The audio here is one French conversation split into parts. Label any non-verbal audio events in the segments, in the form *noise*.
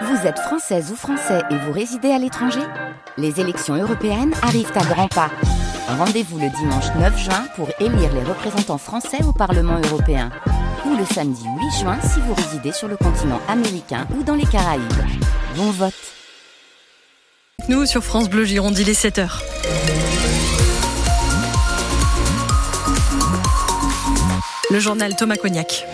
Vous êtes française ou français et vous résidez à l'étranger Les élections européennes arrivent à grands pas. Rendez-vous le dimanche 9 juin pour élire les représentants français au Parlement européen. Ou le samedi 8 juin si vous résidez sur le continent américain ou dans les Caraïbes. Bon vote Nous sur France Bleu Gironde, il est 7h. Le journal Thomas Cognac.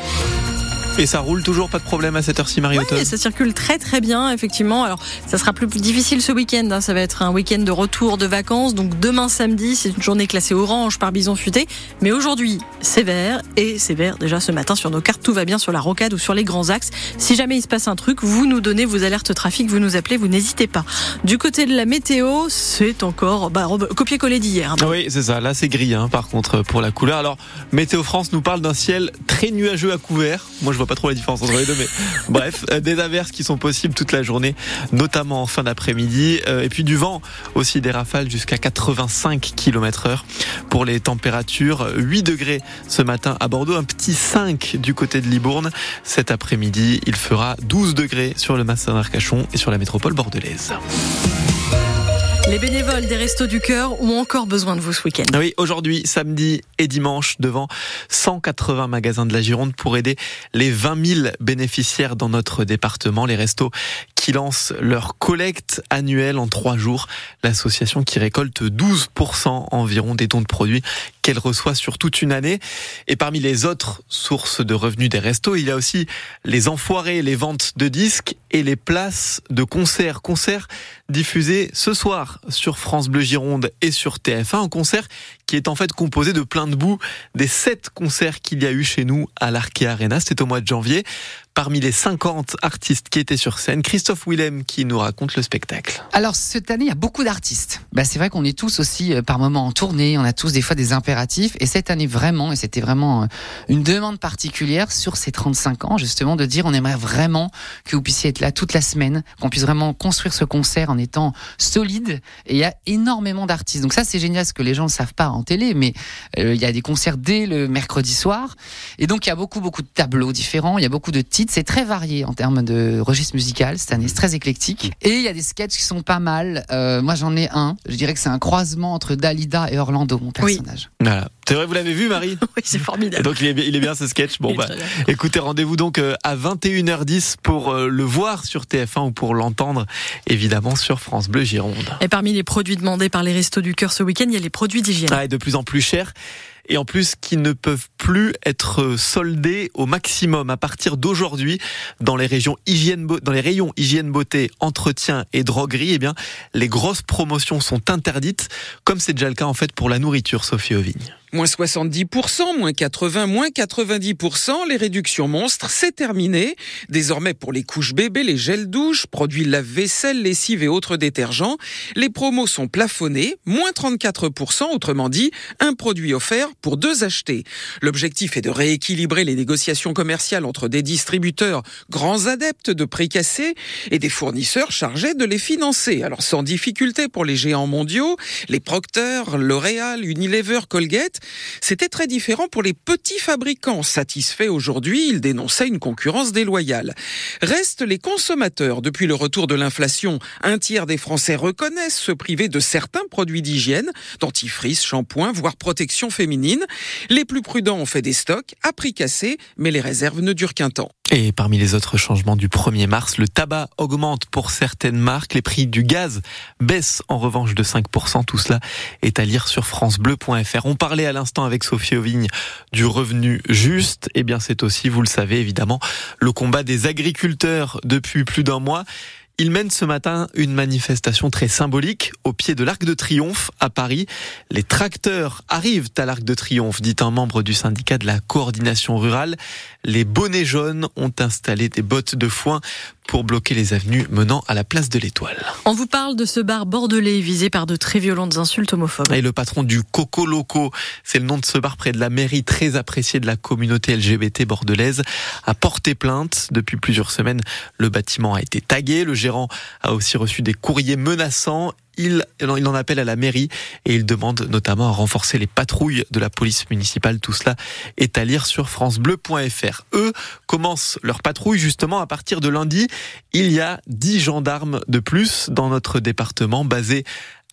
Et ça roule toujours, pas de problème à cette heure-ci, marie Oui, ça circule très très bien, effectivement. Alors, ça sera plus difficile ce week-end. Hein. Ça va être un week-end de retour de vacances. Donc demain samedi, c'est une journée classée orange par bison futé. Mais aujourd'hui, c'est vert et c'est vert déjà ce matin sur nos cartes. Tout va bien sur la rocade ou sur les grands axes. Si jamais il se passe un truc, vous nous donnez vos alertes trafic, vous nous appelez, vous n'hésitez pas. Du côté de la météo, c'est encore bah, copier-coller d'hier. Hein. Oui, c'est ça. Là, c'est gris, hein, par contre, pour la couleur. Alors, Météo France nous parle d'un ciel très nuageux à couvert. Moi, je vois pas trop la différence entre les deux, mais *laughs* bref, euh, des averses qui sont possibles toute la journée, notamment en fin d'après-midi, euh, et puis du vent aussi des rafales jusqu'à 85 km heure pour les températures. 8 degrés ce matin à Bordeaux, un petit 5 du côté de Libourne. Cet après-midi, il fera 12 degrés sur le Massin d'Arcachon et sur la métropole bordelaise. Les bénévoles des Restos du Cœur ont encore besoin de vous ce week-end. Oui, aujourd'hui, samedi et dimanche, devant 180 magasins de la Gironde pour aider les 20 000 bénéficiaires dans notre département. Les restos qui lancent leur collecte annuelle en trois jours. L'association qui récolte 12% environ des dons de produits qu'elle reçoit sur toute une année. Et parmi les autres sources de revenus des restos, il y a aussi les enfoirés, les ventes de disques et les places de concerts. Concerts diffusés ce soir sur France Bleu Gironde et sur TF1. Un concert qui est en fait composé de plein de bouts des sept concerts qu'il y a eu chez nous à l'Arkea Arena. C'était au mois de janvier parmi les 50 artistes qui étaient sur scène. Christophe Willem qui nous raconte le spectacle. Alors cette année, il y a beaucoup d'artistes. Bah, c'est vrai qu'on est tous aussi euh, par moments en tournée, on a tous des fois des impératifs. Et cette année vraiment, et c'était vraiment euh, une demande particulière sur ces 35 ans, justement, de dire on aimerait vraiment que vous puissiez être là toute la semaine, qu'on puisse vraiment construire ce concert en étant solide. Et il y a énormément d'artistes. Donc ça, c'est génial, ce que les gens ne savent pas en télé, mais euh, il y a des concerts dès le mercredi soir. Et donc il y a beaucoup, beaucoup de tableaux différents, il y a beaucoup de titres c'est très varié en termes de registre musical. Cette année, c'est très éclectique. Et il y a des sketchs qui sont pas mal. Euh, moi, j'en ai un. Je dirais que c'est un croisement entre Dalida et Orlando, mon personnage. Voilà. C'est vrai, vous l'avez vu, Marie *laughs* Oui, c'est formidable. Et donc, il est, il est bien ce sketch. Bon, bah, écoutez, rendez-vous donc euh, à 21h10 pour euh, le voir sur TF1 ou pour l'entendre, évidemment, sur France Bleu Gironde. Et parmi les produits demandés par les Restos du Cœur ce week-end, il y a les produits d'hygiène. Ah, et de plus en plus chers et en plus qui ne peuvent plus être soldés au maximum à partir d'aujourd'hui dans les régions hygiène dans les rayons hygiène beauté, entretien et droguerie, eh bien les grosses promotions sont interdites comme c'est déjà le cas en fait pour la nourriture Sophie Ovigne. Moins 70%, moins 80%, moins 90%, les réductions monstres, c'est terminé. Désormais, pour les couches bébés, les gels douches, produits lave-vaisselle, lessive et autres détergents, les promos sont plafonnés, moins 34%, autrement dit, un produit offert pour deux achetés. L'objectif est de rééquilibrer les négociations commerciales entre des distributeurs grands adeptes de prix cassés et des fournisseurs chargés de les financer. Alors, sans difficulté pour les géants mondiaux, les Procter, L'Oréal, Unilever, Colgate, c'était très différent pour les petits fabricants. Satisfaits aujourd'hui, ils dénonçaient une concurrence déloyale. Restent les consommateurs. Depuis le retour de l'inflation, un tiers des Français reconnaissent se priver de certains produits d'hygiène, dentifrice, shampoing, voire protection féminine. Les plus prudents ont fait des stocks à prix cassé, mais les réserves ne durent qu'un temps. Et parmi les autres changements du 1er mars, le tabac augmente pour certaines marques, les prix du gaz baissent en revanche de 5%. Tout cela est à lire sur francebleu.fr. On parlait à l'instant avec Sophie Auvigne du revenu juste. Eh bien, c'est aussi, vous le savez évidemment, le combat des agriculteurs depuis plus d'un mois. Il mène ce matin une manifestation très symbolique au pied de l'Arc de Triomphe à Paris. Les tracteurs arrivent à l'Arc de Triomphe, dit un membre du syndicat de la coordination rurale. Les bonnets jaunes ont installé des bottes de foin pour bloquer les avenues menant à la place de l'Étoile. On vous parle de ce bar bordelais visé par de très violentes insultes homophobes. Et le patron du Coco Loco, c'est le nom de ce bar près de la mairie, très apprécié de la communauté LGBT bordelaise, a porté plainte. Depuis plusieurs semaines, le bâtiment a été tagué. Le gérant a aussi reçu des courriers menaçants il, en appelle à la mairie et il demande notamment à renforcer les patrouilles de la police municipale. Tout cela est à lire sur francebleu.fr. Eux commencent leur patrouille justement à partir de lundi. Il y a 10 gendarmes de plus dans notre département basés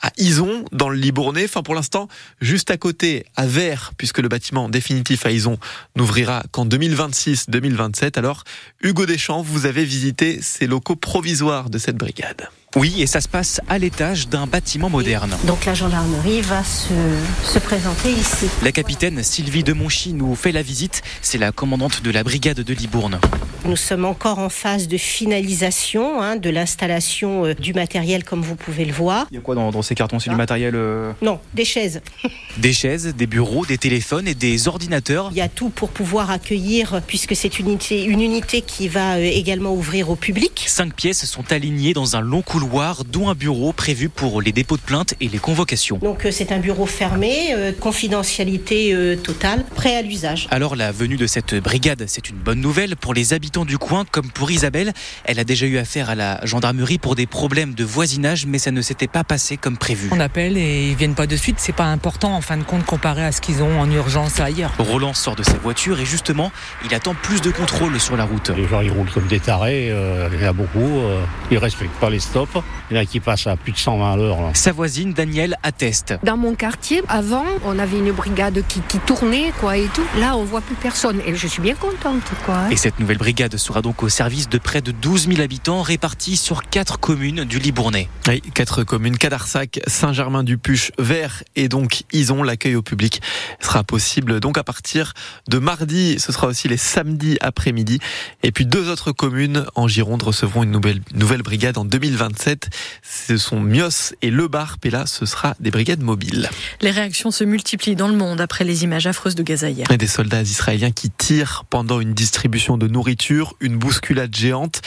à Ison, dans le Libournais. Enfin, pour l'instant, juste à côté, à Vert, puisque le bâtiment définitif à Ison n'ouvrira qu'en 2026-2027. Alors, Hugo Deschamps, vous avez visité ces locaux provisoires de cette brigade. Oui, et ça se passe à l'étage d'un bâtiment moderne. Donc la gendarmerie va se, se, présenter ici. La capitaine Sylvie de Monchy nous fait la visite. C'est la commandante de la brigade de Libourne. Nous sommes encore en phase de finalisation hein, de l'installation euh, du matériel, comme vous pouvez le voir. Il y a quoi dans, dans ces cartons? C'est du matériel euh... Non, des chaises. *laughs* Des chaises, des bureaux, des téléphones et des ordinateurs. Il y a tout pour pouvoir accueillir, puisque c'est une unité, une unité qui va euh, également ouvrir au public. Cinq pièces sont alignées dans un long couloir dont un bureau prévu pour les dépôts de plaintes et les convocations. Donc c'est un bureau fermé, euh, confidentialité euh, totale, prêt à l'usage. Alors la venue de cette brigade, c'est une bonne nouvelle pour les habitants du coin, comme pour Isabelle. Elle a déjà eu affaire à la gendarmerie pour des problèmes de voisinage, mais ça ne s'était pas passé comme prévu. On appelle et ils viennent pas de suite, c'est pas important en fin de compte comparé à ce qu'ils ont en urgence ailleurs. Roland sort de sa voiture et justement, il attend plus de contrôle sur la route. Les gens ils roulent comme des tarés, euh, il y en a beaucoup, euh, ils respectent pas les stops. Il y en a qui passent à plus de 120 à l'heure. Sa voisine, Danielle, atteste. Dans mon quartier, avant, on avait une brigade qui, qui, tournait, quoi, et tout. Là, on voit plus personne. Et je suis bien contente, quoi. Et cette nouvelle brigade sera donc au service de près de 12 000 habitants répartis sur quatre communes du Libournais. Oui, quatre communes, Cadarsac, Saint-Germain-du-Puche, Vert et donc Ison. L'accueil au public sera possible donc à partir de mardi. Ce sera aussi les samedis après-midi. Et puis deux autres communes en Gironde recevront une nouvelle, nouvelle brigade en 2027 ce sont Mios et Le Barp, et là, ce sera des brigades mobiles. Les réactions se multiplient dans le monde après les images affreuses de Gaza hier. Et des soldats israéliens qui tirent pendant une distribution de nourriture, une bousculade géante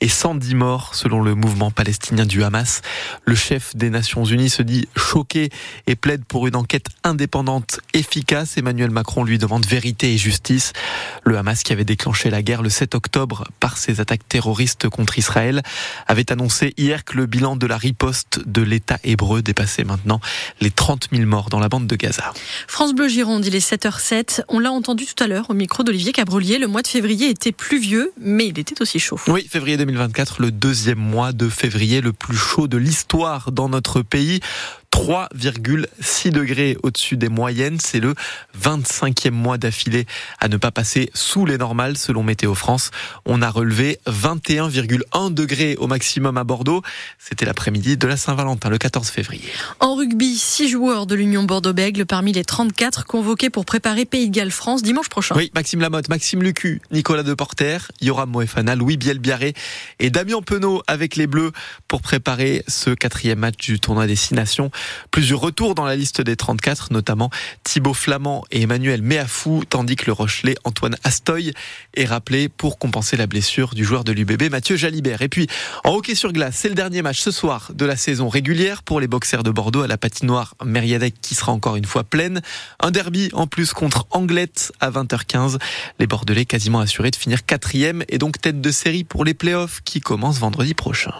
et 110 morts selon le mouvement palestinien du Hamas. Le chef des Nations Unies se dit choqué et plaide pour une enquête indépendante efficace. Emmanuel Macron lui demande vérité et justice. Le Hamas qui avait déclenché la guerre le 7 octobre par ses attaques terroristes contre Israël avait annoncé hier que le bilan de la riposte de l'État hébreu dépassait maintenant les 30 000 morts dans la bande de Gaza. France Bleu Gironde, il est 7h07. On l'a entendu tout à l'heure au micro d'Olivier Cabrolier. Le mois de février était pluvieux, mais il était aussi chaud. Oui, février 2024, le deuxième mois de février le plus chaud de l'histoire dans notre pays. 3,6 degrés au-dessus des moyennes. C'est le 25e mois d'affilée à ne pas passer sous les normales selon Météo France. On a relevé 21,1 degrés au maximum à Bordeaux. C'était l'après-midi de la Saint-Valentin, le 14 février. En rugby, 6 joueurs de l'Union Bordeaux-Bègle parmi les 34 convoqués pour préparer Pays de Galles-France dimanche prochain. Oui, Maxime Lamotte, Maxime Lucu, Nicolas Deporter, Yoram Moefana, Louis Bielbiaré et Damien Penaud avec les Bleus pour préparer ce quatrième match du tournoi Destination. Plusieurs retours dans la liste des 34, notamment Thibaut Flamand et Emmanuel Méafou, tandis que le Rochelet Antoine Astoy est rappelé pour compenser la blessure du joueur de l'UBB Mathieu Jalibert. Et puis en hockey sur glace, c'est le dernier match ce soir de la saison régulière pour les boxers de Bordeaux à la patinoire Meriadec qui sera encore une fois pleine. Un derby en plus contre Anglette à 20h15. Les Bordelais quasiment assurés de finir quatrième et donc tête de série pour les playoffs qui commencent vendredi prochain.